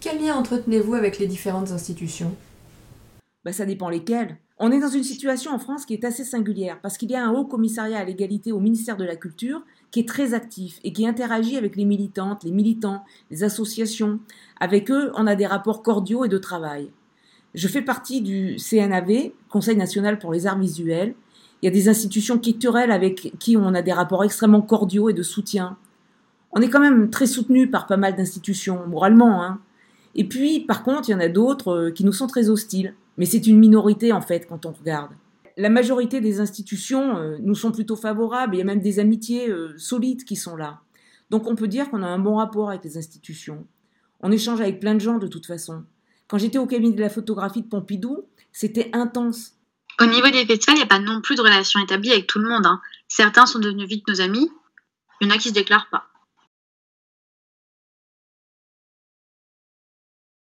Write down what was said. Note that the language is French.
Quel lien entretenez-vous avec les différentes institutions? Bah, Ça dépend lesquelles. On est dans une situation en France qui est assez singulière parce qu'il y a un haut commissariat à l'égalité au ministère de la Culture qui est très actif et qui interagit avec les militantes, les militants, les associations. Avec eux, on a des rapports cordiaux et de travail. Je fais partie du CNAV, Conseil national pour les arts visuels. Il y a des institutions culturelles avec qui on a des rapports extrêmement cordiaux et de soutien. On est quand même très soutenu par pas mal d'institutions, moralement. Hein. Et puis, par contre, il y en a d'autres euh, qui nous sont très hostiles. Mais c'est une minorité, en fait, quand on regarde. La majorité des institutions euh, nous sont plutôt favorables. Il y a même des amitiés euh, solides qui sont là. Donc on peut dire qu'on a un bon rapport avec les institutions. On échange avec plein de gens de toute façon. Quand j'étais au cabinet de la photographie de Pompidou, c'était intense. Au niveau des festivals, il n'y a pas non plus de relation établie avec tout le monde. Hein. Certains sont devenus vite nos amis, il y en a qui se déclarent pas.